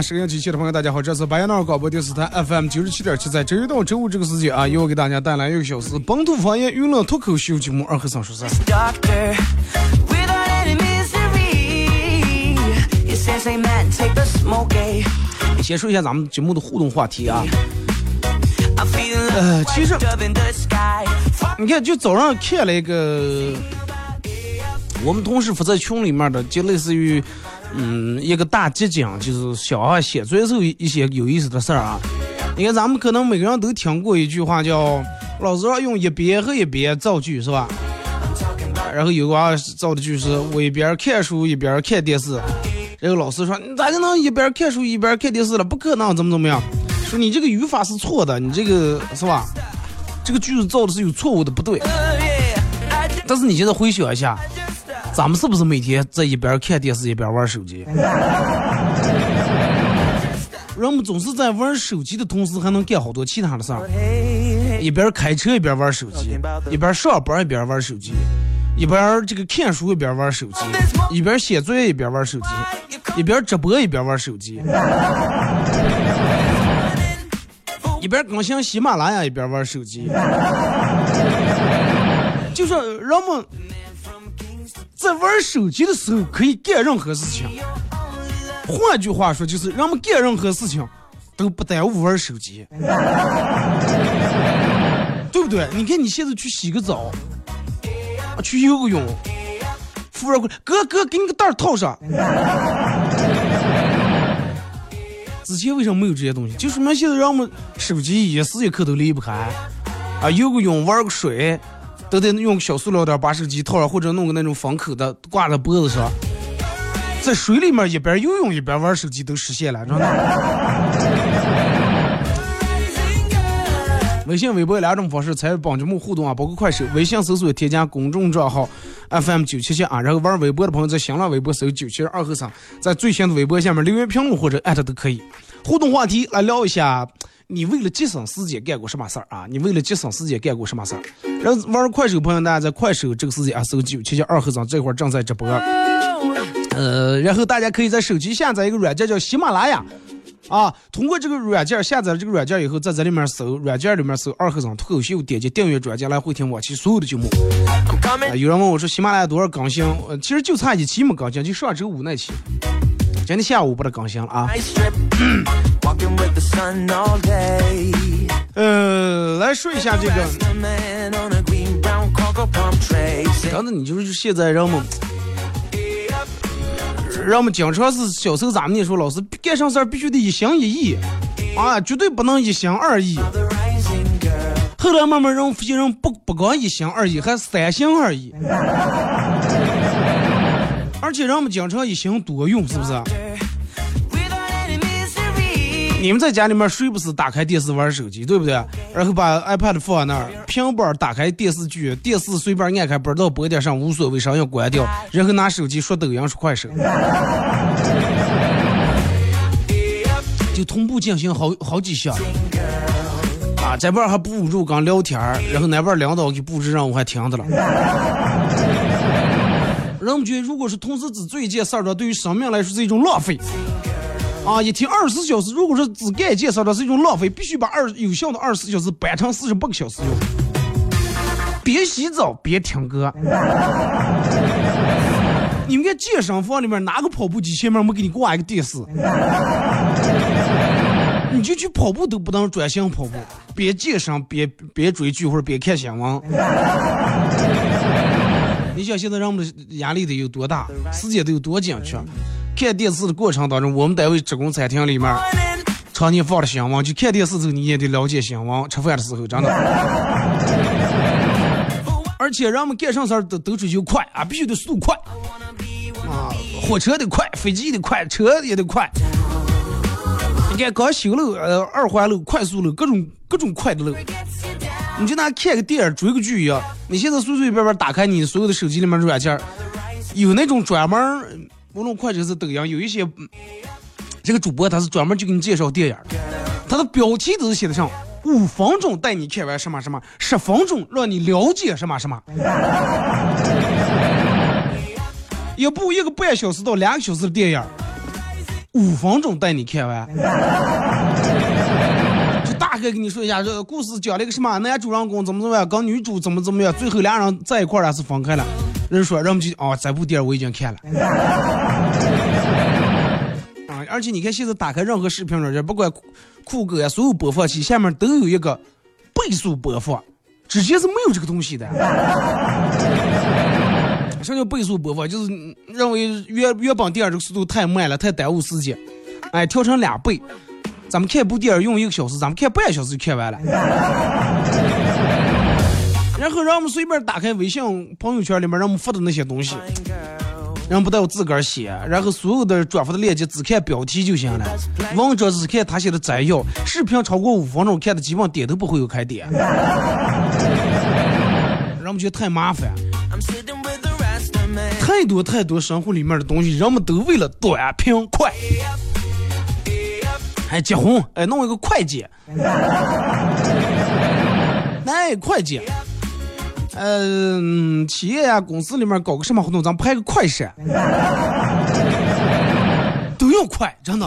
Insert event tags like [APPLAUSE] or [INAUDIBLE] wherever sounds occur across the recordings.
收音机前的朋友，大家好，这是白杨那广播电视台 FM 九十七点七，在周一到周五这个时间啊，由我给大家带来一个小时本土方言娱乐脱口秀节目《二和尚说事先说一下咱们节目的互动话题啊，呃，其实你看，就早上看了一个我们同事发在群里面的，就类似于。嗯，一个大集锦就是小孩写作业时候一些有意思的事儿啊。你看，咱们可能每个人都听过一句话，叫“老师让用一边和一边造句”，是吧？然后有个娃造的句是“我一边看书一边看电视”，然后老师说：“你咋就能一边看书一边看电视了？不可能，怎么怎么样？”说你这个语法是错的，你这个是吧？这个句子造的是有错误的，不对。但是你现在回想一下。咱们是不是每天在一边看电视一边玩手机？[LAUGHS] 人们总是在玩手机的同时，还能干好多其他的事儿。一边开车一边玩手机，一边上班一边玩手机，一边这个看书一边玩手机，一边写作业一边玩手机，一边直播一边玩手机，[LAUGHS] 一边更新喜马拉雅一边玩手机。[LAUGHS] 就说人们。在玩手机的时候可以干任何事情，换句话说就是人们干任何事情都不耽误玩手机，[LAUGHS] 对不对？你看你现在去洗个澡，去游个泳，服务员过来，哥哥给你个袋套上。[LAUGHS] 之前为什么没有这些东西？就说明现在人们手机一时一刻都离不开啊，游个泳，玩个水。都得用小塑料袋把手机套上，或者弄个那种封口的挂在脖子上，在水里面一边游泳一边玩手机都实现了，知道吗？微信、微博两种方式参与帮节目互动啊，包括快手、微信搜索添加公众账号 FM 九七七啊，然后玩微博的朋友在新浪微博搜九七二和三，在最新的微博下面留言评论或者艾特都可以。互动话题来聊一下。你为了节省时间干过什么事儿啊？你为了节省时间干过什么事儿？然后玩快手朋友，大家在快手这个时间啊，搜九七七二和尚这块儿正在直播。呃，然后大家可以在手机下载一个软件叫喜马拉雅，啊，通过这个软件下载了这个软件以后，在这里面搜软件里面搜二和尚脱口秀，点击订阅专辑来回听往期所有的节目。啊有人问我说喜马拉雅多少更新？呃其实就差一期没更新，就上周五那期。今天下午把它更新了啊。[CLEARS THROAT] 呃，来说一下这个。刚才你就是现在人们，人们经常是小时候咱们那时候老师干啥事儿必须得一心一意啊，绝对不能一心二意。后来慢慢人发现人不不光一心二意，还三心二意。而且人们经常一心多用，是不是？你们在家里面谁不是打开电视玩手机，对不对？然后把 iPad 放那儿，平板打开电视剧，电视随便按开，不知道播点啥无所谓，啥要关掉，然后拿手机刷抖音、刷快手，就同步进行好好几项。啊，这边还不如刚聊天然后那边领导给布置任务还听着了。人们觉得，如果是同时只做一件事儿的，对于生命来说是一种浪费。啊，一天二十四小时，如果说只干一件事儿的是一种浪费，必须把二有效的二十四小时掰成四十八个小时用。别洗澡，别听歌。你们看健身房里面哪个跑步机前面没给你挂一个电视？你就去跑步都不能专心跑步，边健身边边追剧或者边看新闻。你想现在人们的压力得有多大，时间得有多紧缺？看电视的过程当中，我们单位职工餐厅里面常年放的新闻，就看电视时候你也得了解新闻。吃饭的时候真的，而且人们干啥事儿都都追求快啊，必须得速度快啊，火车得快，飞机得快，车也得快。你看刚修了呃二环路、快速路，各种各种快的路。你就拿看个电影、追个剧一样，你现在随随便便打开你所有的手机里面软件，有那种专门。无论快手是抖音，有一些这个主播他是专门就给你介绍电影，他的标题都是写的上五分钟带你看完什么什么，十分钟让你了解什么什么，[LAUGHS] 一部一个半小时到两个小时的电影，五分钟带你看完，大概跟你说一下这个故事讲了一个什么，男主人公怎么怎么样，跟女主怎么怎么样，最后俩人在一块儿还是分开了。人说，人们就哦，这部电影我已经看了。[LAUGHS] 啊，而且你看，现在打开任何视频软件，不管酷狗呀，所有播放器下面都有一个倍速播放，之前是没有这个东西的。[LAUGHS] 什么叫倍速播放？就是认为原原本电影这个速度太慢了，太耽误时间，哎，调成两倍。咱们看部电影用一个小时，咱们看半小时就看完了。[LAUGHS] 然后让我们随便打开微信朋友圈里面让我们发的那些东西，人不带我自个儿写，然后所有的转发的链接只看标题就行了，文章只看他写的摘要，视频超过五分钟看的基本点都不会有开点，让我们觉得太麻烦，太多太多生活里面的东西，人们都为了短平快，还结婚哎弄一个会计，[LAUGHS] 哎会计。嗯，企业呀，公司里面搞个什么活动，咱拍个快闪，都要快，真的。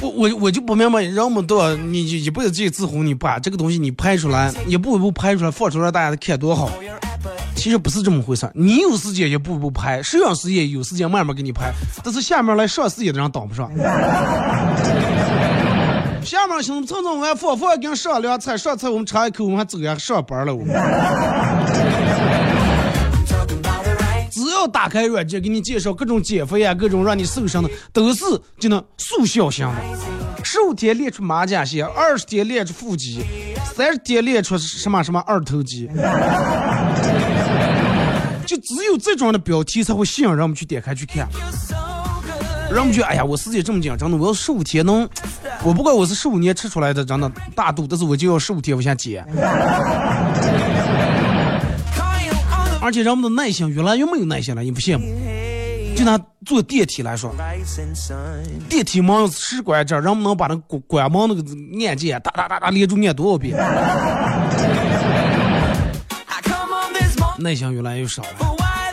我我我就不明白，人们都要你一辈子自己自红，你把这个东西你拍出来，一步一步拍出来，放出来，大家看多好。其实不是这么回事，你有时间一步一步拍，摄影师也有时间慢慢给你拍，但是下面来上视野的人挡不上。[LAUGHS] 下面兄弟，蹭蹭完饭，饭给上凉菜，上菜我们尝一口，我们还走呀上班了。我们只要打开软件，给你介绍各种减肥呀，各种让你瘦身的，都是就能速效型的。十五天练出马甲线，二十天练出腹肌，三十天练出什么什么二头肌。就只有这种的标题才会吸引人们去点开去看。人们觉得，哎呀，我时间这么紧，真的，我要十五天能，我不管我是十五年吃出来的，真的大肚，但是我就要十五天我先减。而且人们的耐心越来越没有耐心了，你不羡慕？就拿坐电梯来说，电梯门是关这，人们能把那关关门那个按键哒哒哒哒连住按多少遍？耐心越来越少了。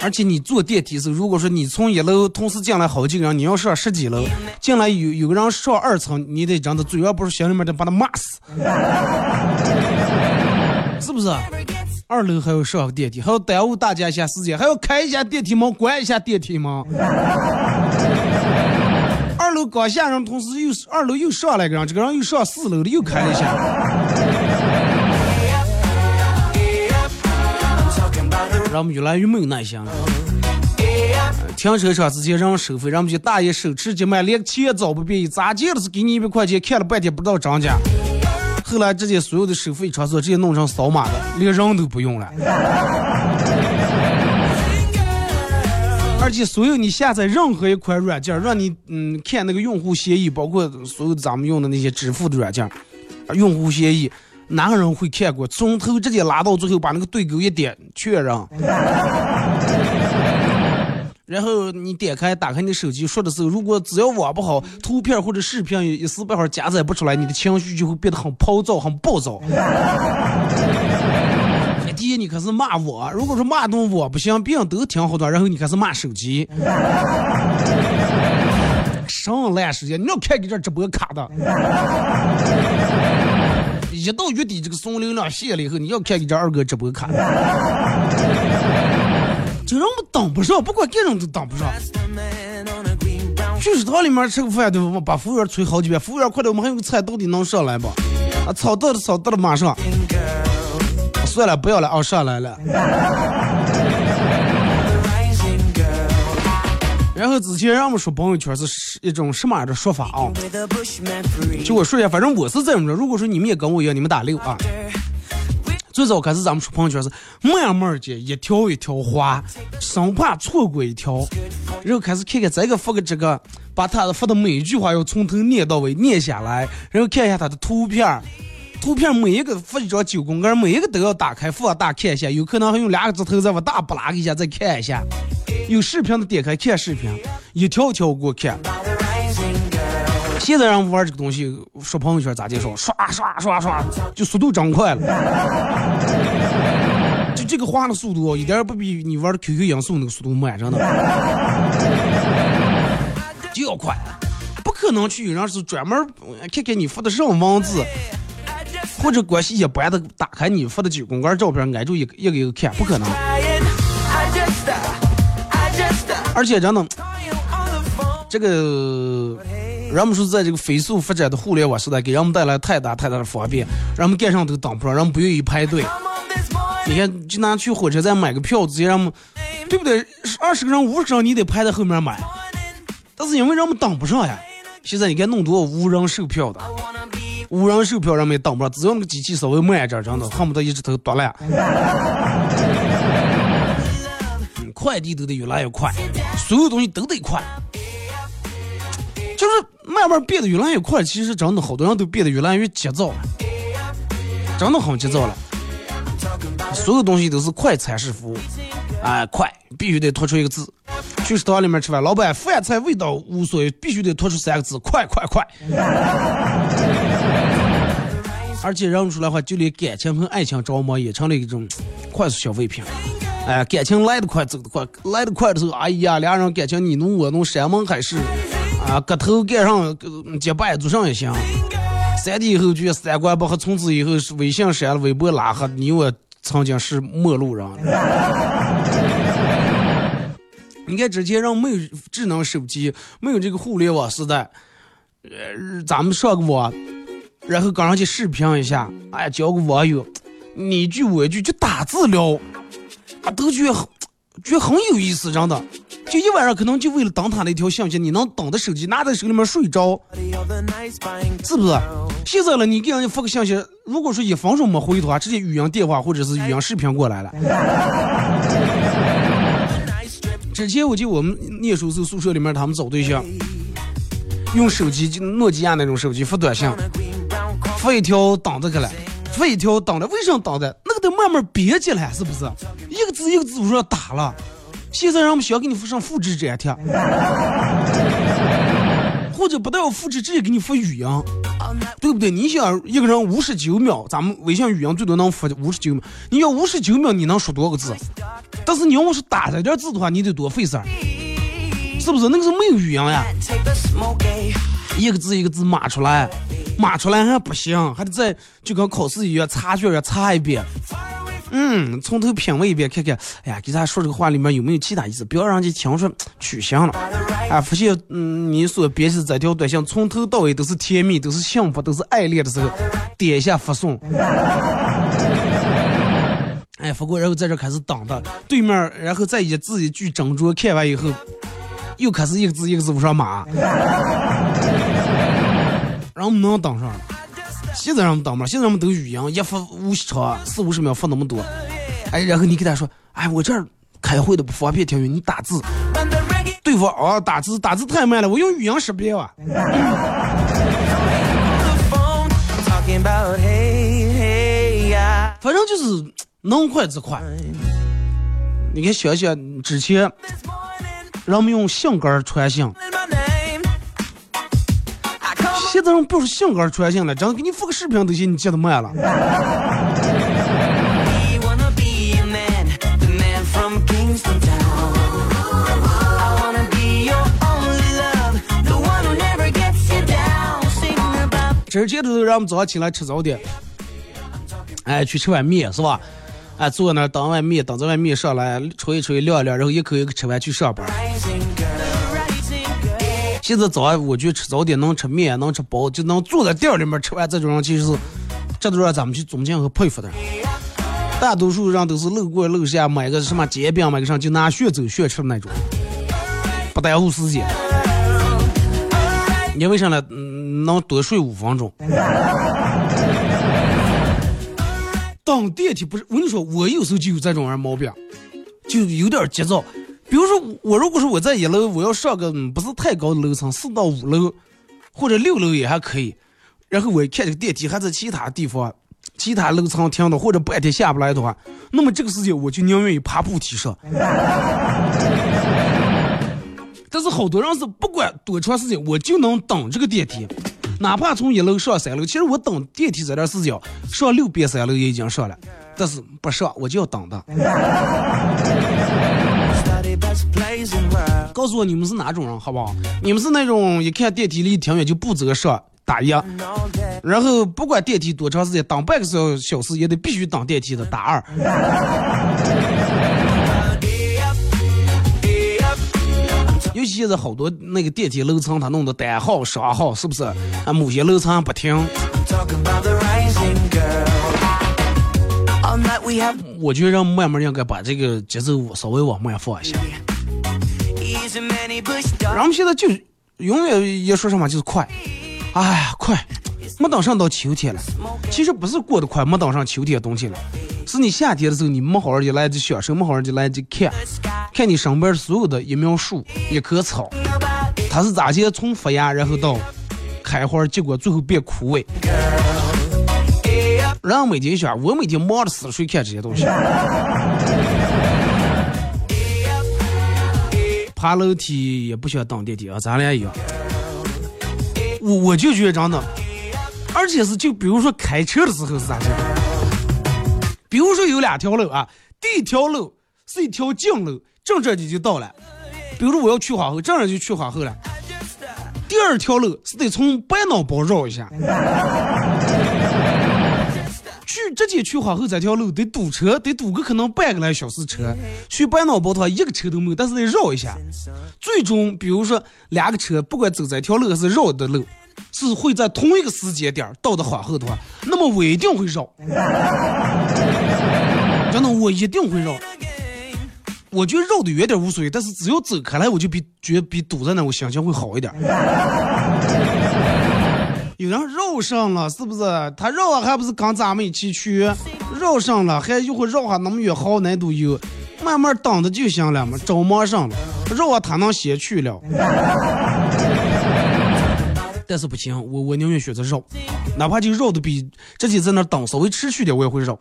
而且你坐电梯时，如果说你从一楼同时进来好几个人，你要上十几楼，进来有有个人上二层，你得真的嘴要不是心里面得把他骂死，是不是？二楼还要上电梯，还要耽误大家一下时间，还要开一下电梯门，关一下电梯门。二楼刚下人，同时又二楼又上来个人，这个人又上四楼的又开一下。让我们越来越没有耐心了。停车场之前让收费，让我们就大爷手持急慢，连钱也找不便宜，咋见的是给你一百块钱，看了半天不知道真假。后来直接所有的收费场所直接弄成扫码的，连人都不用了。而且所有你下载任何一款软件，让你嗯看那个用户协议，包括所有咱们用的那些支付的软件，用户协议，哪个人会看过？从头直接拉到最后，把那个对勾一点确认。[LAUGHS] 然后你点开打开你手机，说的时候，如果只要网不好，图片或者视频一时半会儿加载不出来，你的情绪就会变得很暴躁、很暴躁。[LAUGHS] 第一，你开始骂我；如果说骂动我不行，别人都挺好的，然后你开始骂手机，[LAUGHS] 什么烂时间？你要看你这直播卡的，一到月底这个送流量限了以后，你要看你这二哥直播卡的，[LAUGHS] 就让我们等不上，不管干什么都等不上。去食堂里面吃个饭，对吧？把服务员催好几遍，服务员快点，我们还有个菜，到底能上来不？啊，炒到了，炒到了，马上。算了，不要了，啊，上来了。然后之前让我们说朋友圈是一种什么样的说法啊？就我说一下，反正我是这么着。如果说你们也跟我一样，你们打六啊。最早开始咱们说朋友圈是慢慢的，一条一条滑，生怕错过一条。然后开始看看这个发个这个，把他的发的每一句话要从头念到尾念下来，然后看一下他的图片。图片每一个发一张九宫格，每一个都要打开放大看一下，有可能还用两个指头再往大不拉一下再看一下。有视频的点开看视频，一条一条给我看。现在让玩这个东西，刷朋友圈咋介绍？刷刷刷刷，就速度真快了。[LAUGHS] 就这个滑的速度，一点不比你玩的 QQ 音速那个速度慢，真的。就要快，不可能去有人是专门看看你发的什么文字。或者关系一般的，打开你发的九宫格照片，挨住一个一个一个看，不可能。[LAUGHS] 而且真的，这个人们说在这个飞速发展的互联网时代，给人们带来太大太大的方便，人们干上都挡不上，人们不愿意排队。你看，就拿去火车站买个票，直接让们，对不对？二十个人、五十个人，你得排在后面买。但是因为人们挡不上呀。现在你看，弄多无人售票的。无人售票人们也等不上，只要那个机器稍微慢一点，真的恨不得一只头剁烂。快递都得越来越快，所有东西都得快，就是慢慢变得越来越快。其实真的好多人都变得越来越急躁了，真的很急躁了。所有东西都是快餐式服务，哎，快必须得突出一个字。去食堂里面吃饭，老板饭菜味道无所谓，必须得突出三个字：快快快。[LAUGHS] 而且认不出来话，就连感情和爱情着魔也成了一种快速消费品。哎，感情来得快，走得快，来得快的时候，哎呀，俩人感情你侬我侬，山盟海誓啊，搁头盖上结拜祖上也行。三天以后就三观不合，从此以后微信删了，微博拉黑，你我曾经是陌路人。你看之前人没有智能手机，没有这个互联网时代，呃，咱们上个网。然后刚上去视频一下，哎，交个网友，你一句我一句就打字聊，啊，都觉得觉得很有意思，真的。就一晚上可能就为了等他那条信息，你能等的手机拿在手里面睡着，是不是？现在了，你给人家发个信息，如果说一分钟没回的话，直接语音电话或者是语音视频过来了。[LAUGHS] 之前我记得我们念书时宿舍里面他们找对象，用手机就诺基亚那种手机发短信。发一条挡着去了，发一条挡着，为什么挡着？那个得慢慢编辑了，是不是？一个字一个字我说打了，现在让我们想给你发上复制粘贴，[LAUGHS] 或者不带我复制，直接给你发语音，对不对？你想一个人五十九秒，咱们微信语音最多能发五十九秒，你要五十九秒你能说多少个字？但是你要是打这点字的话，你得多费事儿，是不是？那个是没有语音呀，一个字一个字码出来。码出来还不行，还得再就跟考试一样，查卷要查一遍。嗯，从头品味一遍，看看，哎呀，给他说这个话里面有没有其他意思，不要让人家听出取向了。啊，发现嗯，你所编辑这条短信从头到尾都是甜蜜，都是幸福，都是爱恋的时候，点一下发送。哎，发过然后在这开始等的对面，然后再一字一句斟酌看完以后，又开始一个字一个字往上码。让我们能等上，现在让我们等嘛？现在我们都语音，一发五十长，四五十秒发那么多。哎，然后你给他说，哎，我这儿开会的不方便听语音，你打字。对方啊，打字打字太慢了，我用语音识别啊。反正就是能快则快。你看想想之前，人们用信杆传信，现在人不是信杆传信了，真给你发个视频都行，你接的慢了。之前都是让我们早上起来吃早点，哎，去吃碗面是吧？哎，坐那儿等碗面，等这碗面上来，吹一吹，晾一晾，然后一口一口吃完去上班。现在早上我去吃早点能吃面，能吃包，就能坐在店里面吃完这种人，其实是这都让咱们去尊敬和佩服的。大多数人都是路过楼下买个什么煎饼，买个啥就拿血走血吃那种，不耽误时间。你为啥呢？能多睡五分钟。等电梯不是我跟你说，我有时候就有这种人毛病，就有点急躁。比如说我如果说我在一楼，我要上个不是太高的楼层，四到五楼或者六楼也还可以。然后我一看这个电梯还在其他地方、其他楼层停的，或者半天下不来的话，那么这个时间我就宁愿意爬步梯上。[LAUGHS] 但是好多人是不管多长时间，我就能等这个电梯。哪怕从一楼上三楼，其实我等电梯这段时间，上六遍三楼也已经上了，但是不上我就要等的。[LAUGHS] 告诉我你们是哪种人，好不好？你们是那种一看电梯离挺远就不择上打一，然后不管电梯多长时间，等半个小小时也得必须等电梯的打二。[LAUGHS] 尤其现在好多那个电梯楼层，它弄的单号、双号，是不是？啊，某些楼层不停。我觉得慢慢应该把这个节奏稍微往慢放一下。然后现在就永远一说什么就是快，哎呀快，没等上到秋天了。其实不是过得快，没等上秋天冬天了。是你夏天的时候，你没好好的来得及享受，没好好的来得及看，看你身边所有的一苗树、一棵草，它是咋些从发芽，然后到开花结果，最后变枯萎。人每天想，我每天忙着死睡看这些东西。爬楼梯也不需要等电梯啊，咱俩一样。我我就觉得真的，而且是就比如说开车的时候是咋的？比如说有两条路啊，第一条路是一条近路，正这你就到了。比如说我要去皇后，正这就去皇后了。第二条路是得从百脑包绕一下，去直接去皇后这条路得堵车，得堵个可能半个来小时车。去百脑包的话一个车都没有，但是得绕一下。最终，比如说两个车不管走这条路还是绕的路。是会在同一个时间点到的皇后的话，那么我一定会绕。真的，我一定会绕。我觉得绕的远点无所谓，但是只要走开来，我就比觉得比堵在那，我心情会好一点。有人绕上了，是不是？他绕了还不是跟咱们一起去？绕上了还一会绕下那么远，好难都有。慢慢等着就行了嘛，着忙上了，绕啊他能先去了。但是不行，我我宁愿选择绕，哪怕就绕的比直接在那等稍微持续点，我也会绕。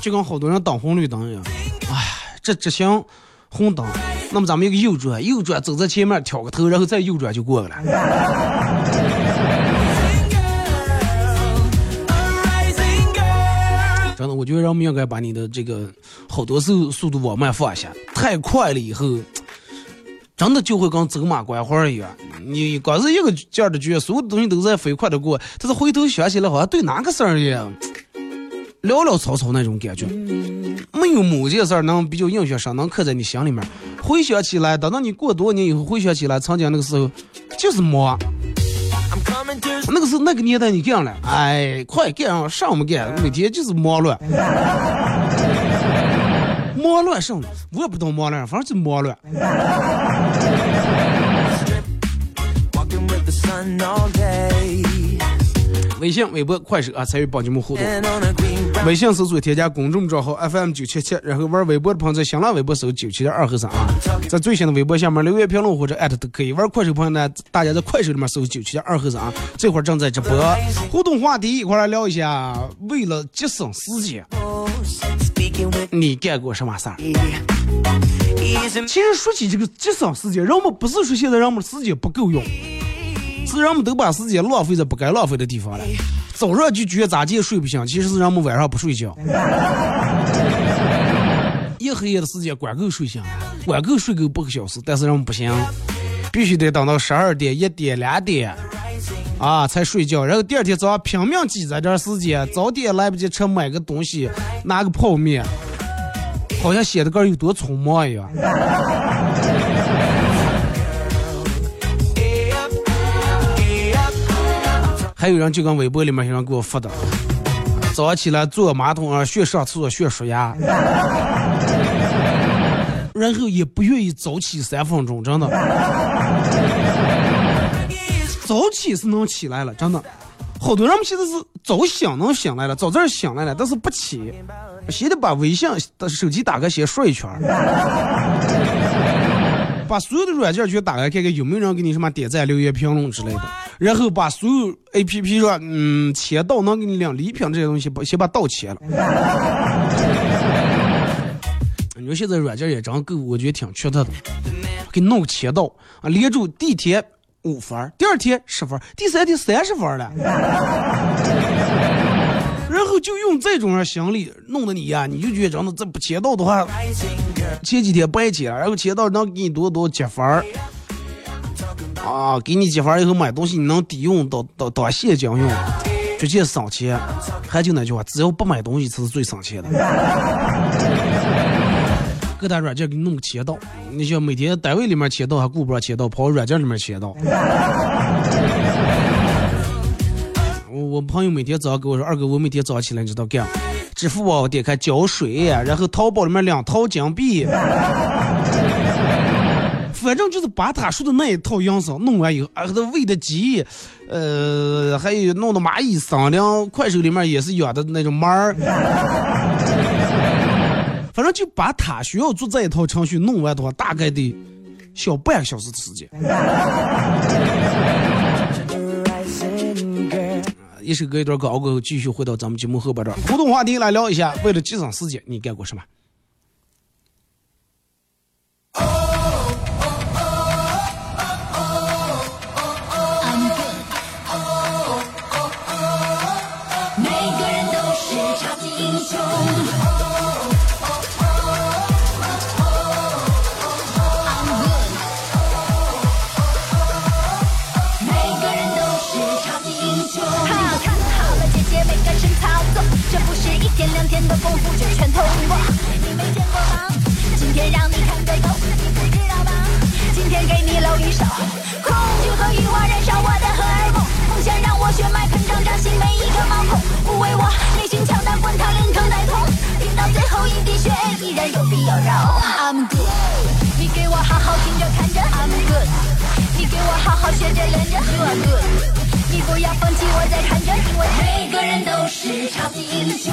就跟好多人等红绿灯一样，哎，这直行红灯，那么咱们一个右转，右转走在前面挑个头，然后再右转就过去了。真的，我觉得人们应该把你的这个好多速速度往慢放一下，太快了以后，真的就会跟走马观花一样。你光是一个劲儿的觉，所有东西都在飞快的过，但是回头想起来，好像对哪个事儿一样，潦潦草草那种感觉。没有某件事儿能比较印象深，能刻在你心里面。回想起来，等到你过多年以后，回想起来，曾经那个时候就是忙。那个是那个年代，你干了，哎，快干上，上么干？每天就是忙乱，忙乱什么？我也不懂忙乱，反正就忙乱。微信、微博、快手啊，参与帮节目互动。微信搜索添加公众账号 FM 九七七，然后玩微博的朋友在新浪微博搜九七点二和三啊，在最新的微博下面留言评论或者艾特都可以。玩快手朋友呢，大家在快手里面搜九七点二和三啊，这会儿正在直播。互动话题一块来聊一下，为了节省时间，你干过什么事儿？其实说起这个节省时间，人们不是说现在人们时间不够用。是人们都把时间浪费在不该浪费的地方了。早上就觉得咋地睡不醒，其实是人们晚上不睡觉。[LAUGHS] 一黑夜的时间管够睡醒，管够睡够八个小时，但是人们不行，必须得等到十二点、一点、两点啊才睡觉。然后第二天早上拼命挤在这时间，早点来不及吃，买个东西，拿个泡面，好像显得个有多匆忙一样。还有人就跟微博里面有人给我发的，早上起来坐马桶上学上厕所学刷牙，然后也不愿意早起三分钟，真的。早起是能起来了，真的。好多人们现在是早醒能醒来了，早点醒来了，但是不起，先得把微信的手机打开先刷一圈。[LAUGHS] 把所有的软件全打开，看看有没有人给你什么点赞、留言、评论之类的。然后把所有 A P P 上，嗯，签到能给你领礼品这些东西，把先把到签了。[LAUGHS] 你说现在软件也真够，我觉得挺缺德的。给弄个签到啊，连住地铁五分，第二天十分，第三天三十分了。然后就用这种心理弄得你呀，你就觉得真的这不签到的话。前几天白签，然后签到能给你多多积分儿啊，给你积分以后买东西你能抵用到到到现金用，直接省钱。还就那句话，只要不买东西才是最省钱的。各大软件给你弄个签到，你像每天单位里面签到还顾不上签到，跑软件里面签到。我我朋友每天早上跟我说，二哥，我每天早上起来你知道干？支付宝点开交水，然后淘宝里面两套金币，反正就是把他说的那一套样式弄完以后，啊，他喂的鸡，呃，还有弄的蚂蚁商量，快手里面也是养的那种猫儿，反正就把他需要做这一套程序弄完的话，大概得小半个小时的时间。一首歌一段广告过后，继续回到咱们节目后边这儿，互动话题来聊一下。为了节省时间，你干过什么？每个人都是超级英雄天两天的功夫就全通过，你没见过吗？今天让你看个够，你不知道吗？今天给你露一手，恐惧和欲望燃烧我的荷尔蒙，梦想让我血脉喷张，扎心每一个毛孔，不为我内心强大滚烫，连疼带痛，拼到最后一滴血依然有必要绕。I'm good，你给我好好听着看着，I'm good，你给我好好学着练着，You are good。你不要放弃，我在看着，因为每个人都是超级英雄。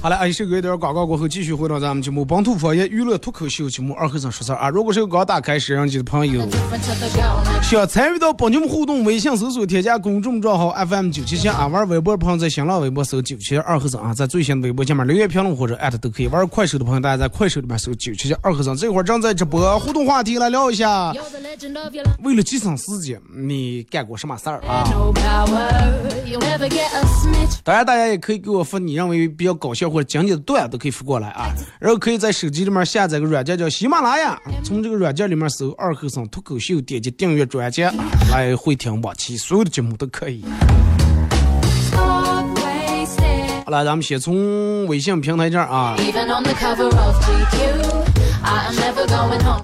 好了，一首歌一段广告过后，继续回到咱们节目《本土方言娱乐脱口秀》节目二和尚说事儿啊。如果是个刚打开摄像机的朋友想参与到本节目互动，微信搜索添加公众账号 FM 九七七啊，玩微博的朋友在新浪微博搜九七二和尚啊，在最新的微博下面留言评论或者艾特都可以。玩快手的朋友，大家在快手里面搜九七七二和尚，这会儿正在直播互动话题，来聊一下。为了节省时间，你干过什么事儿啊.当然，大家也可以给我发你认为比较搞笑或者经典的段子，都可以发过来啊。然后可以在手机里面下载个软件叫喜马拉雅，从这个软件里面搜“二和尚脱口秀”，点击订阅专辑，来回听往期所有的节目都可以。好了，咱们先从微信平台这儿啊.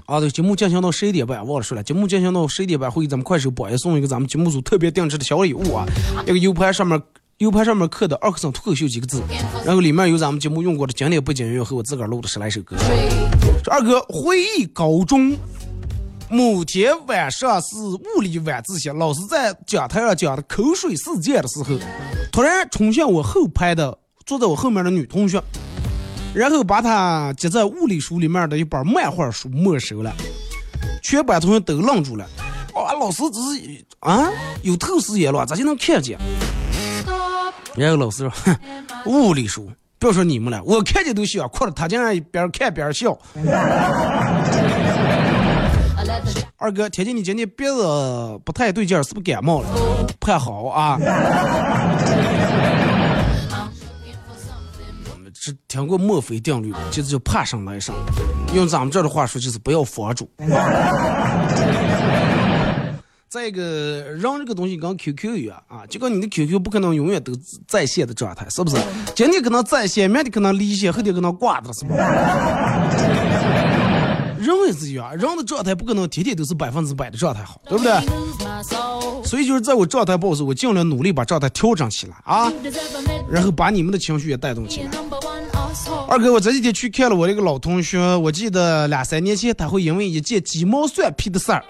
啊，对，节目进行到十一点半，忘了说了，节目进行到十一点半会给咱们快手榜一送一个咱们节目组特别定制的小礼物啊，一个 U 盘上面 U 盘上面刻的“二和尚脱口秀”几个字，然后里面有咱们节目用过的经典背景音乐和我自个儿录的十来首歌。Tree. 说二哥回忆高中，某天晚上是物理晚自习，老师在讲台上讲的口水事件的时候，突然冲向我后排的坐在我后面的女同学，然后把她夹在物理书里面的一本漫画书没收了，全班同学都愣住了。啊，老师只是啊有透视眼了，咋就能看见？Stop 然后老师说，哼，物理书。不要说你们了，我看见都笑，哭了，他竟然一边看边笑。[LAUGHS] 二哥，听见你今天鼻子不太对劲，是不是感冒了？盼好啊！[LAUGHS] 我们是听过墨菲定律，就是叫怕上来上。用咱们这儿的话说，就是不要佛主。再一个，人这个东西跟 QQ 一样啊，就跟你的 QQ 不可能永远都在线的状态，是不是？今天可能在线，明天可能离线，后天可能挂的，是不是？人也是一样，人的状态不可能天天都是百分之百的状态好，对不对.所以就是在我状态不好时，我尽量努力把状态调整起来啊.然后把你们的情绪也带动起来.二哥，我这几天去看了我这个老同学，我记得两三年前他会因为一件鸡毛蒜皮的事儿，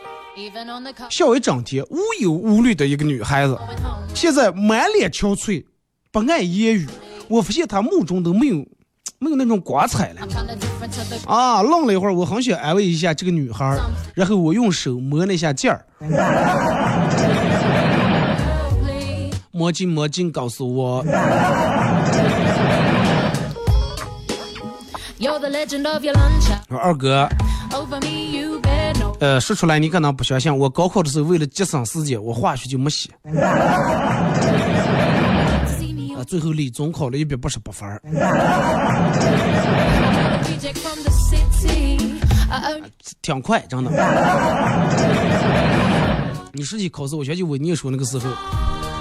笑一整天，无忧无虑的一个女孩子，现在满脸憔悴，不爱言语。我发现她目中都没有 [TSK] 没有那种光彩了。啊，愣了一会儿，我很想安慰一下这个女孩，然后我用手摸了一下劲儿.摸进摸进，告诉我二哥，呃，说出来你可能不相信，我高考的时候为了节省时间，我化学就没写，啊，最后理综考了一百八十八分儿，挺快，真的。你实际考试，我想起我念书那个时候，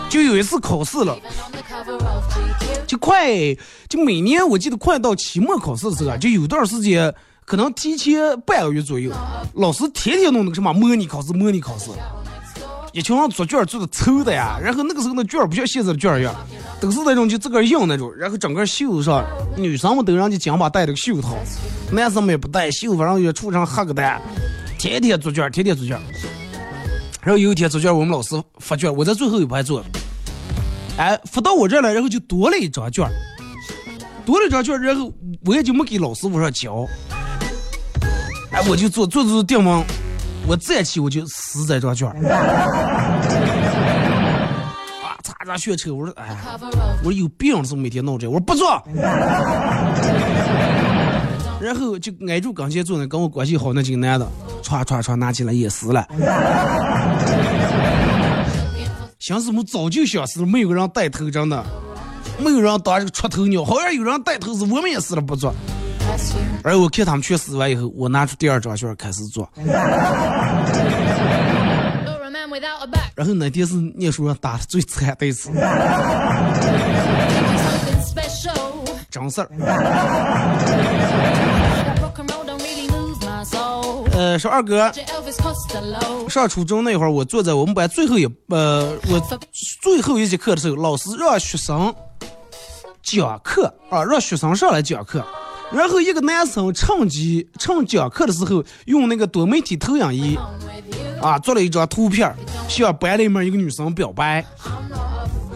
就有一次考试了，就快，就每年我记得快到期末考试的时候啊，就有段时间，可能提前半个月左右，老师天天弄那个什么模拟考试，模拟考试，一群人做卷做的粗的呀，然后那个时候那卷不像现在的卷一样，都是那种就自个儿硬那种，然后整个袖子上女生们都让你肩膀带着个袖套，男生们也不戴袖子，然后也出上黑个蛋，天天做卷，天天做卷。然后有一天做卷，我们老师发卷，我在最后一排坐，哎，发到我这来，然后就多了一张卷，多了一张卷，然后我也就没给老师往上交，哎，我就坐坐坐定完，我站起我就死在这张卷儿，[LAUGHS] 啊，擦擦血车，我说哎，我说有病是不是每天闹这，我说不做，然后就挨住跟前坐那跟我关系好那几个男的，歘歘歘拿起来也撕了。想死么早就想死了，没有人带头，真的，没有人当这个出头鸟，好像有人带头是我们也死了不做。而我看他们全撕完以后，我拿出第二张卷开始做。然后那天是念书上打的最惨的一次，真事儿。呃，说二哥，上初中那会儿，我坐在我们班最后一呃，我最后一节课的时候，老师让学生讲课啊，让学生上来讲课。然后一个男生趁机趁讲课的时候，用那个多媒体投影仪啊，做了一张图片，向班里面一个女生表白。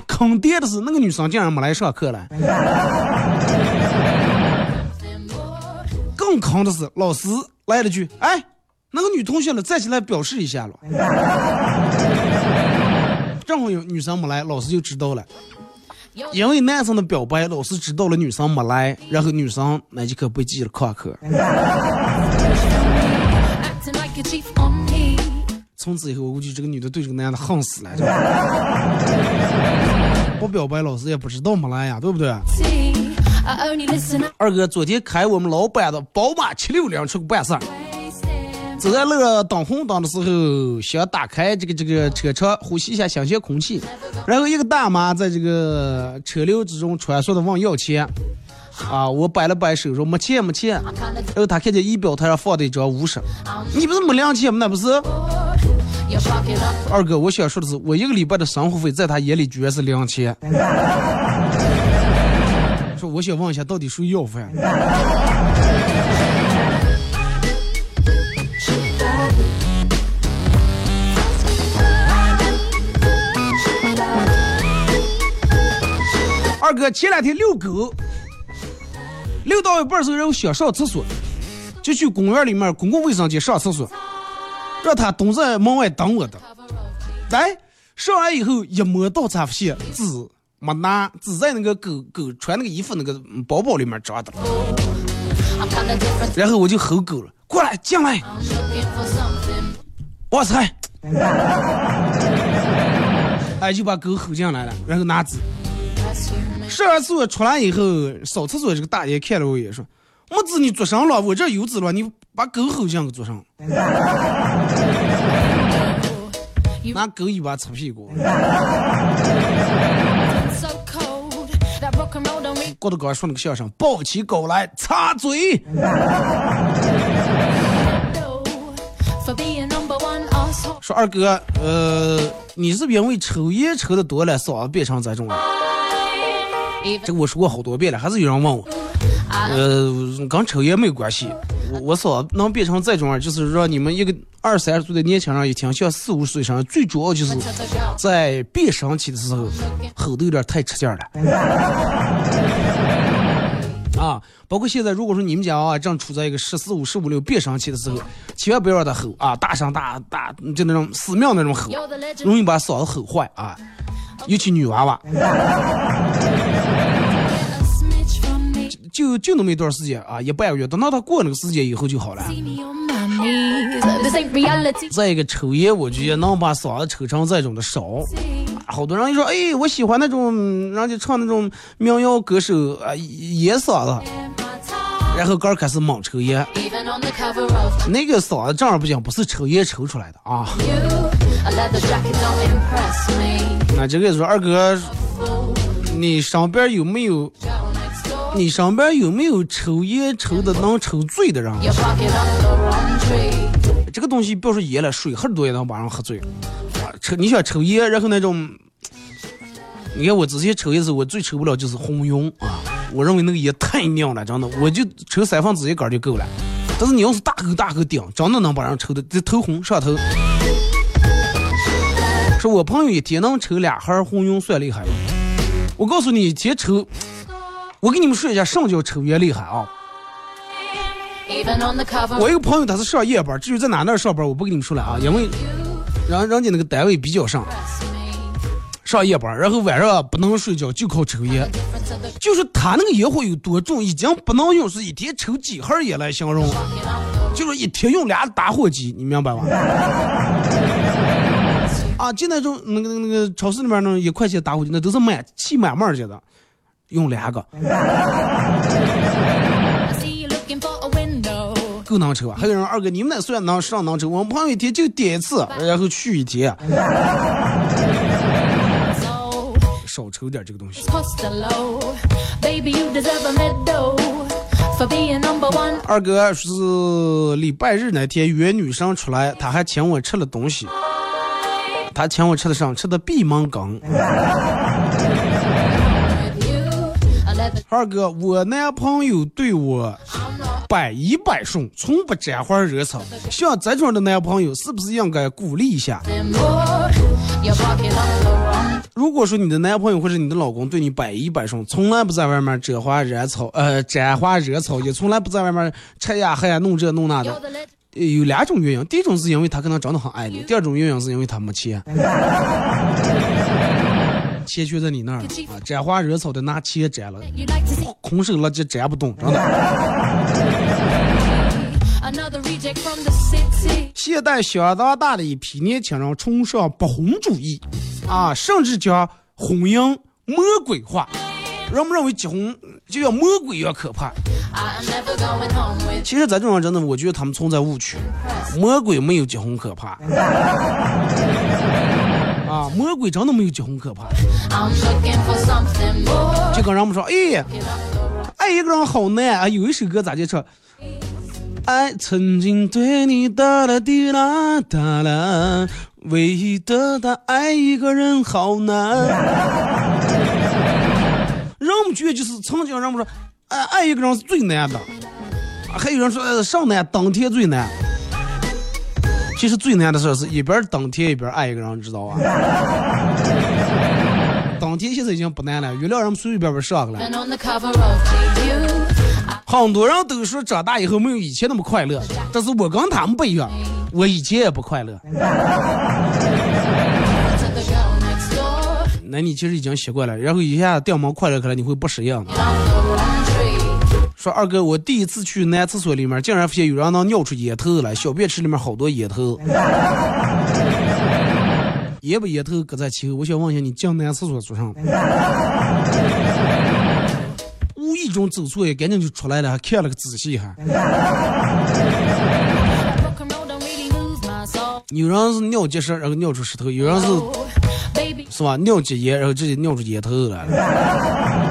坑爹的是，那个女生竟然没来上课了。更坑的是，老师来了句：“哎，那个女同学了，站起来表示一下了。”正好有女生没来，老师就知道了。因为男生的表白，老师知道了女生没来，然后女生那节课不记了旷课。从此以后，我估计这个女的对这个男的恨死了。不表白，老师也不知道没来呀，对不对？二哥昨天开我们老板的宝马七六零出去办事儿，走在路等红灯的时候，想打开这个这个车窗呼吸一下新鲜空气，然后一个大妈在这个车流之中穿梭的问要钱，啊，我摆了摆手说没钱没钱，然后他看见仪表台上放的一张五十，你不是没两千吗？那不是？二哥，我想说的是，我一个礼拜的生活费在他眼里居然是两千。说我想问一下，到底谁要饭？二哥前两天遛狗，遛到一半时候，然后想上厕所，就去公园里面公共卫生间上厕所，让他蹲在门外等我的。来，上完以后一摸到才发现纸没拿，纸在那个狗狗穿那个衣服那个包包里面装的。然后我就吼狗了，过来进来，我操！哎，就把狗吼进来了，然后拿纸。上完厕所出来以后，扫厕所这个大爷看了我一眼，说：“没纸你做上了，我这有纸了，你把狗吼像给做上。[LAUGHS] ”拿狗尾巴擦屁股。郭德纲说那个相声，抱起狗来擦嘴。[LAUGHS] 说二哥，呃，你是因为抽烟抽的多了，嗓子变成这种了？这个我说过好多遍了，还是有人问我。呃，跟抽烟没有关系，我我嗓子能变成这种，就是让你们一个二三十岁的年轻人一听像四五十岁人，最主要就是在变声期的时候吼的有点太吃劲了。[LAUGHS] 啊，包括现在，如果说你们家啊正处在一个十四五、十五六变声期的时候，千万不要让他吼啊，大声大大就那种寺庙那种吼，容易把嗓子吼坏啊，尤其女娃娃。就就那么一段时间啊，一半个月，等到他过那个时间以后就好了。再一个抽烟，我觉得能把嗓子抽成这种的少。好多人一说，哎，我喜欢那种，人家唱那种民谣歌手啊，烟嗓子，然后刚开始猛抽烟，那个嗓子正儿不经，不是抽烟抽出来的啊。那这个说二哥，你上边有没有？你身边有没有抽烟抽的能抽醉的人？这个东西不要说烟了，水喝多也能把人喝醉。抽你想抽烟，然后那种，你看我之前抽烟时，我最抽不了就是红晕啊，我认为那个烟太娘了，真的，我就抽三分之一杆就够了。但是你要是大口大口顶，真的能把人抽的这头红上头。说我朋友一天能抽两盒红晕算厉害了。我告诉你，一天抽，我给你们说一下，什么叫抽烟厉害啊？我一个朋友他是上夜班，至于在哪那儿上班，我不跟你们说了啊，因为人人家那个单位比较上，上夜班，然后晚上不能睡觉，就靠抽烟。就是他那个烟火有多重，已经不能用是一天抽几盒烟来形容，就是一天用俩打火机，你明白吗？[LAUGHS] 啊，就那种那个那个超市里面那种一块钱打火机，那都是满气满满的，用两个。够能抽啊！还有人二哥，你们那算能上能抽？我们朋友一天就点一次，然后去一天，少抽点这个东西。二哥是礼拜日那天约女生出来，他还请我吃了东西，他请我吃的上吃的闭门羹。二哥，我男朋友对我。百依百顺，从不沾花惹草。像这种的男朋友，是不是应该鼓励一下？如果说你的男朋友或者你的老公对你百依百顺，从来不在外面沾花惹草，呃，沾花惹草，也从来不在外面拆呀害呀弄这弄那的，有两种原因。第一种是因为他可能长得很爱你，第二种原因是因为他没钱。钱全在你那儿啊！沾花惹草的拿钱沾了，空手了就沾不动，真的。现代相当大的一批年轻人崇尚不婚主义啊，甚至将婚姻魔鬼化。人们认为结婚就像魔鬼一样可怕。其实，在这种人真的，我觉得他们存在误区。魔鬼没有结婚可怕。啊，魔鬼真的没有结婚可怕。就跟人们说，哎，爱一个人好难啊。有一首歌咋就唱？爱曾经对你哒啦滴啦哒啦，唯一的他爱一个人好难。人们觉得就是曾经人们说，爱爱一个人是最难的。还有人说上难当天最难。其实最难的事是一边等天一边爱一个人，你知道吧？[LAUGHS] 等天现在已经不难了，原谅人们随随便便上了。很多人都说长大以后没有以前那么快乐，但是我跟他们不一样，我以前也不快乐。[LAUGHS] 那你其实已经习惯了，然后一下掉毛快乐，可能你会不适应。说二哥，我第一次去男厕所里面，竟然发现有人能尿出烟头来，小便池里面好多烟头。烟不烟头搁在其后，我想问一下，你进男厕所做啥？无意中走错也赶紧就出来了，还看了个仔细哈。有人是尿结石，然后尿出石头；有人是是吧？尿结烟，然后直接尿出烟头来了。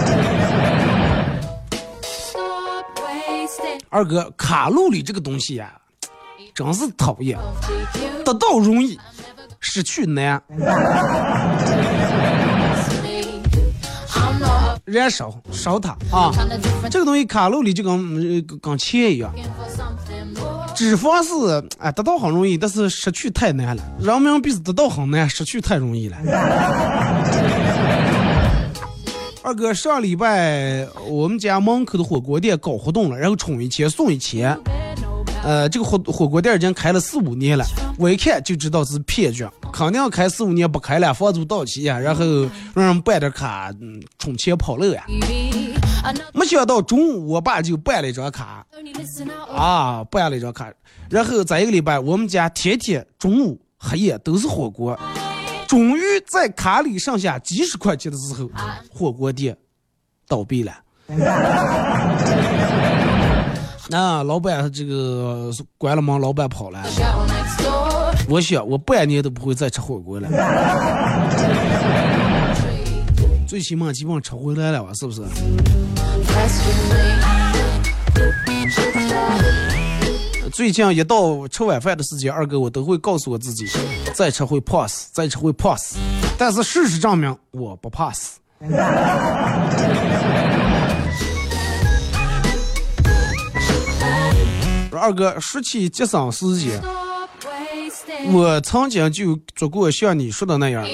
二哥，卡路里这个东西呀，真是讨厌。得到容易，失去难。燃烧烧它啊！这个东西卡路里就跟跟钱一样，脂肪是哎得到很容易，但是失去太难了。人民币是得到很难，失去太容易了。二哥，上礼拜我们家门口的火锅店搞活动了，然后充一千送一千。呃，这个火火锅店已经开了四五年了，我一看就知道是骗局，肯定开四五年不开了，房租到期呀，然后让人办点卡，充钱跑路呀。没想到中午我爸就办了一张卡，啊，办了一张卡，然后在一个礼拜，我们家天天中午黑夜都是火锅。终于在卡里剩下几十块钱的时候，火锅店倒闭了。[LAUGHS] 那老板这个关了门，老板跑了。我想我半年都不会再吃火锅了。[LAUGHS] 最起码基本上吃回来了吧，是不最近一到吃晚饭的时间，二哥我都会告诉我自己，再吃会胖死，再吃会胖死。但是事实证明，我不怕死。二哥，说起节省时间，我曾经就做过像你说的那样，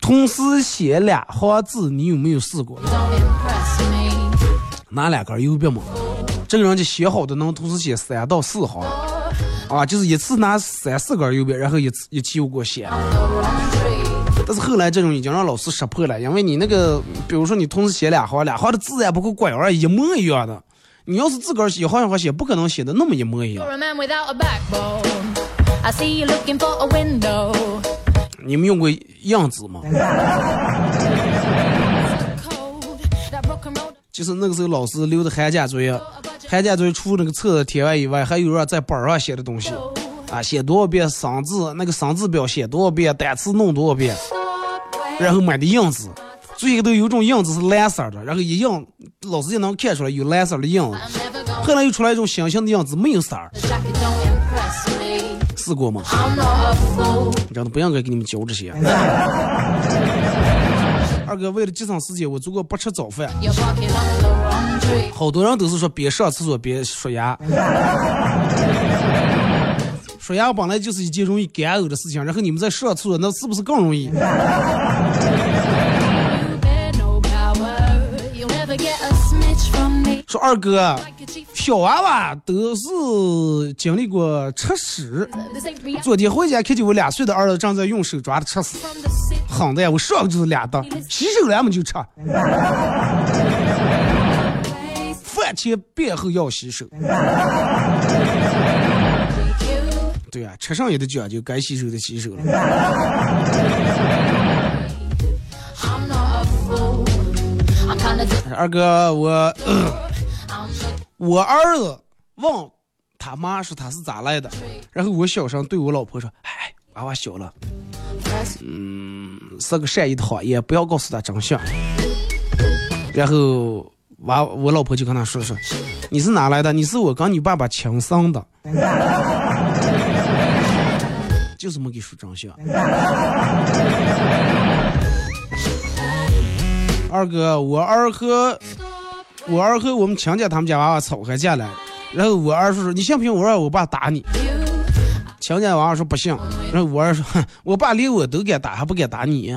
同时写两行字，你有没有试过？拿两根油笔嘛，这个人就写好的能同时写三到四行，啊，就是一次拿三四根油笔，然后一次一起又给我写。但是后来这种已经让老师识破了，因为你那个，比如说你同时写两行，两行的字也不够拐弯，一模一样的。你要是自个儿一行一行写，不可能写的那么一模一样。你们用过样子吗？就是那个时候老师留的寒假作业，寒假作业除那个册子贴完以外，还有人在本上写的东西，啊，写多少遍生字，那个生字表写多少遍，单词弄多少遍，然后买的印子，最后都有种印子是蓝色的，然后一印，老师就能看出来有蓝色的印子。后来又出来一种新型的样子，没有色儿。试过吗？真的不应该给你们教这些。[LAUGHS] 二哥，为了节省时间，我如果不吃早饭，好多人都是说边上厕所边刷牙。刷牙本来就是一件容易干呕的事情，然后你们在上厕所，那是不是更容易？说二哥，小娃娃都是经历过吃屎。昨天回家看见我两岁的儿子正在用手抓着吃屎，狠的呀！我上个就是俩的，洗手了么就吃。前便后要洗手。对啊，吃上也得讲究，该洗手的洗手了。二哥，我。我儿子问他妈说他是咋来的，然后我小声对我老婆说：“哎，娃娃小了，嗯，是个善意的谎言，不要告诉他真相。”然后娃我老婆就跟他说说：“你是哪来的？你是我跟你爸爸亲生的，就是没给说真相。”二哥，我儿和。我儿和我们强家他们家娃娃吵开架了，然后我儿说说你信不信我让我爸打你？强家娃娃说不信，然后我儿说我爸连我都敢打，还不敢打你？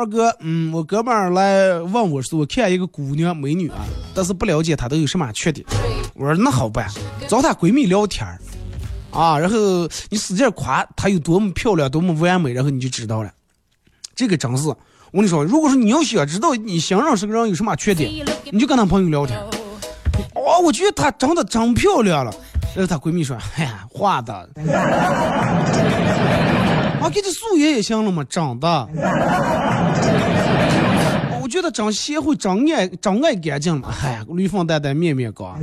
二哥，嗯，我哥们儿来问我说我看一个姑娘美女啊，但是不了解她都有什么缺点。我说那好办，找她闺蜜聊天儿啊，然后你使劲夸她有多么漂亮，多么完美，然后你就知道了。这个真是。我跟你说，如果说你要想知道你想认识个人有什么缺点，你就跟她朋友聊天。哦，我觉得她长得真漂亮了。然后她闺蜜说：“哎呀，画的。” [LAUGHS] 啊，给这素颜也行了嘛，长的。[LAUGHS] 我觉得长贤惠，长爱，长爱干净了。哎呀，绿粉淡淡，面面高。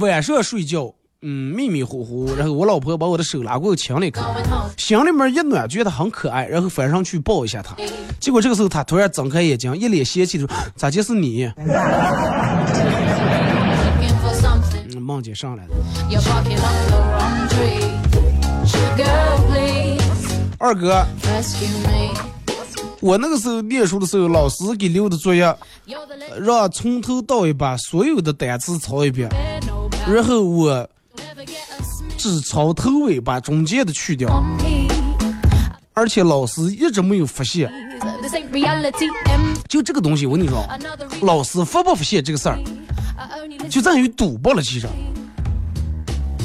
晚上睡觉。嗯，迷迷糊糊，然后我老婆把我的手拉过去亲了一口，心里面一暖，觉得很可爱，然后翻上去抱一下她。结果这个时候，她突然睁开眼睛，一脸嫌弃的说：“咋就是你？” [LAUGHS] 梦见上来了。二哥，我那个时候念书的时候，老师给留的作业，让从头到尾把所有的单词抄一遍，然后我。只抄头尾，把中间的去掉，而且老师一直没有发现。就这个东西，我跟你说，老师发不发现这个事儿，就在于赌博了。其实，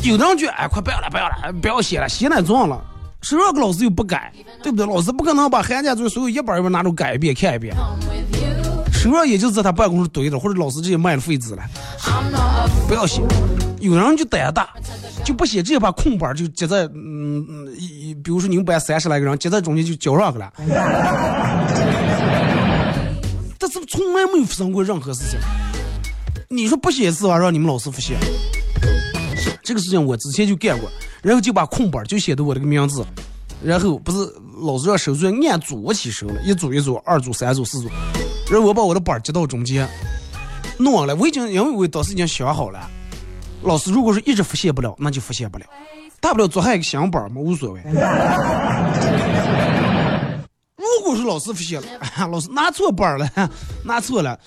有的人就哎，快不要了，不要了，不要写了，写那撞了。谁让个老师又不改，对不对？老师不可能把寒假作业所有一本一本拿出改一遍看一遍。十二也就在他办公室堆着，或者老师直接卖了废纸了。不要写，有人就胆大。就不写，直接把空板就接在，嗯嗯，一比如说你们班三十来个人，接在中间就交上去了。[LAUGHS] 但是从来没有发生过任何事情。你说不写字吧，让你们老师不写。这个事情我之前就干过，然后就把空板就写的我这个名字，然后不是老师让收作业按组我起收了，一组一组，二组三组四组，然后我把我的班儿接到中间，弄完了，我已经因为我当时已经想好了，老师如果是一直复现不了，那就复现不了，大不了做下一个新板嘛，无所谓。如果是老师复现了，[LAUGHS] 老师拿错班儿了，[LAUGHS] 拿错了，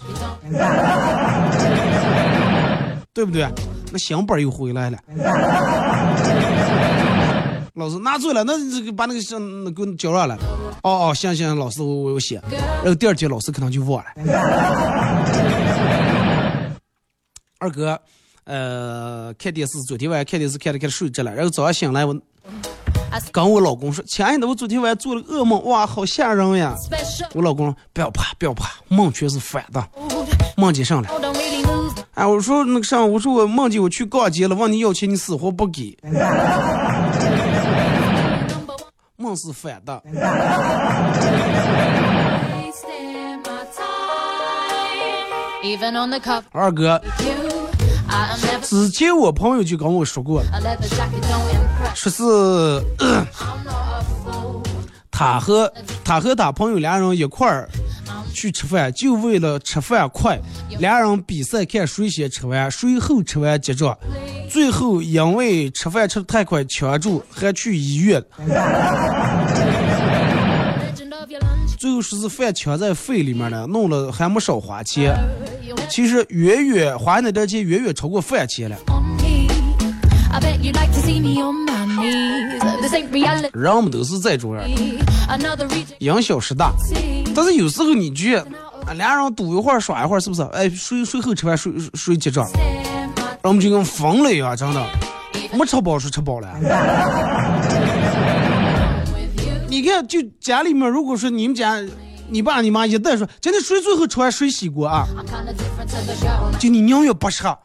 对不对？那新班儿又回来了。[LAUGHS] 老师拿错了，那这个把那个上那给我交上来。哦哦，行行，老师我我我写。然后第二天老师可能就忘了。[LAUGHS] 二哥，呃，看电视，昨天晚上看电视看着看着睡着了，然后早上醒来我跟我老公说：“亲爱的，我昨天晚上做了噩梦，哇，好吓人呀！”我老公说：“不要怕，不要怕，梦全是反的，梦见上了。”哎，我说那个啥，我说我梦见我去逛街了，问你要钱，你死活不给。[LAUGHS] 梦是反的。二哥，之前我朋友就跟我说过，说是他和他和他朋友俩人一块儿去吃饭，就为了吃饭快，俩人比赛看谁先吃完，谁后吃完结账。最后因为吃饭吃的太快呛住，还去医院。[LAUGHS] 最后说是饭呛在肺里面了，弄了还没少花钱。其实远远花那点钱远远超过饭钱了。人们都是这种样，因小失大。但是有时候你觉得，俩人赌一会儿耍一会儿，是不是？哎，谁谁后吃饭谁谁结账。我们就跟疯了一样，真的，没吃饱说吃饱了。你看，就家里面，如果说你们家你爸你妈一旦说今天谁最后吃完谁洗锅啊，就你宁愿不吃，啊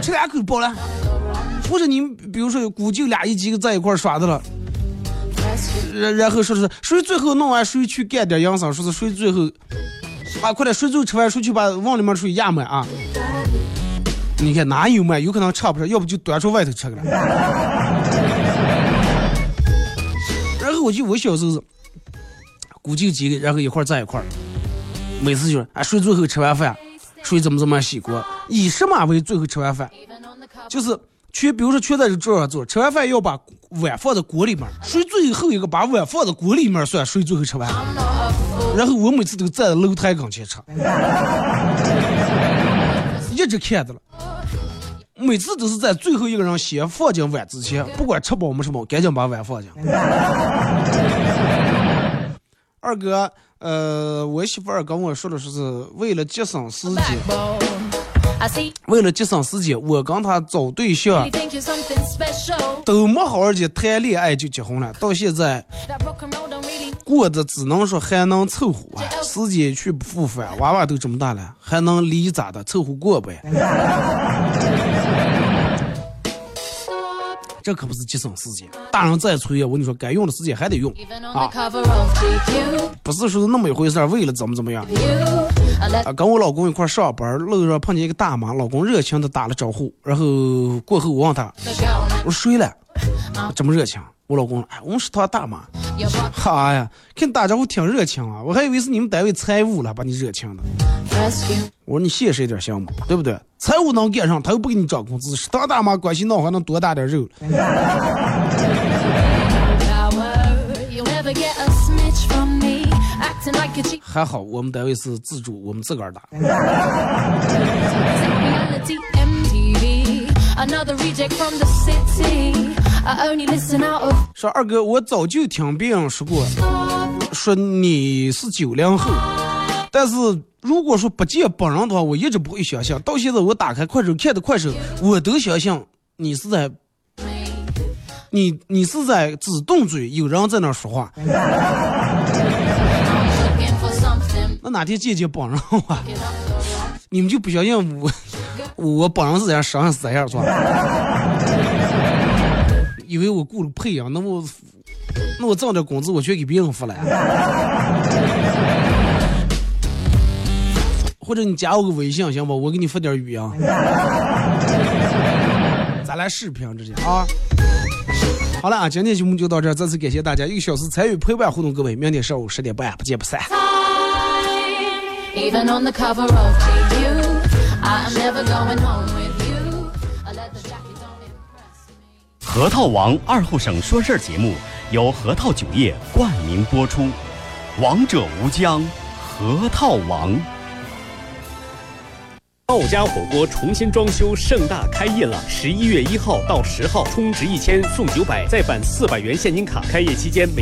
吃两口饱了。或者你比如说姑舅俩一几个在一块耍的了，然然后说是谁最后弄完谁去干点营生，说是谁最后。啊，快点，谁最后吃完，谁去把往里面水压满啊！你看哪有嘛？有可能吃不上，要不就端出外头吃去了。然后我就我小时候，估计几个，然后一块在一块，每次就是啊，谁最后吃完饭，谁怎么怎么洗锅，以什么为最后吃完饭？就是全，比如说全在这桌上坐，吃完饭要把碗放在锅里面，谁最后一个把碗放在锅里面算谁最后吃完。然后我每次都站在楼台跟前吃，一直看着了。每次都是在最后一个人先放进碗之前，不管吃饱没吃饱，赶紧把碗放进。[LAUGHS] 二哥，呃，我媳妇儿跟我说的，是为了节省时间，为了节省时间，我跟他找对象都没好好的谈恋爱就结婚了，到现在。过的只能说还能凑合啊，时间去不复返，娃娃都这么大了，还能离咋的？凑合过呗。[LAUGHS] 这可不是节省时间，大人再催，我跟你说，该用的时间还得用啊，不是说是那么一回事为了怎么怎么样啊？跟我老公一块上班，路上碰见一个大妈，老公热情的打了招呼，然后过后我问他，我说睡了，这么热情？我老公，哎，我们是他大妈。哈呀，看打招呼挺热情啊，我还以为是你们单位财务了，把你热情的。我说你现实一点行吗？对不对？财务能赶上，他又不给你涨工资，是他大妈关系闹还能多大点肉。还好我们单位是自主，我们自个儿打。说二哥，我早就听别人说过，说你是九零后，但是如果说不见本人的话，我一直不会相信。到现在我打开快手看的快手，我都相信你是在，你你是在只动嘴，有人在那说话。那哪天见见本人我？你们就不相信我？我本人是这样，实际上是这样，是吧？以为我雇了配音，那我那我挣点工资，我全给别人付了。或者你加我个微信行不？我给你发点语音，咱来视频直接啊。好了啊，今天节目就到这，再次感谢大家一个小时参与陪伴互动，各位，明天上午十点半不见不散。Even on the cover of GQ, I'm never going home with you. I let the jacket don't impress me. 核桃王二后省说事儿节目由核桃酒业冠名播出，王者无疆，核桃王。道家火锅重新装修，盛大开业了！十一月一号到十号，充值一千送九百，再返四百元现金卡。开业期间每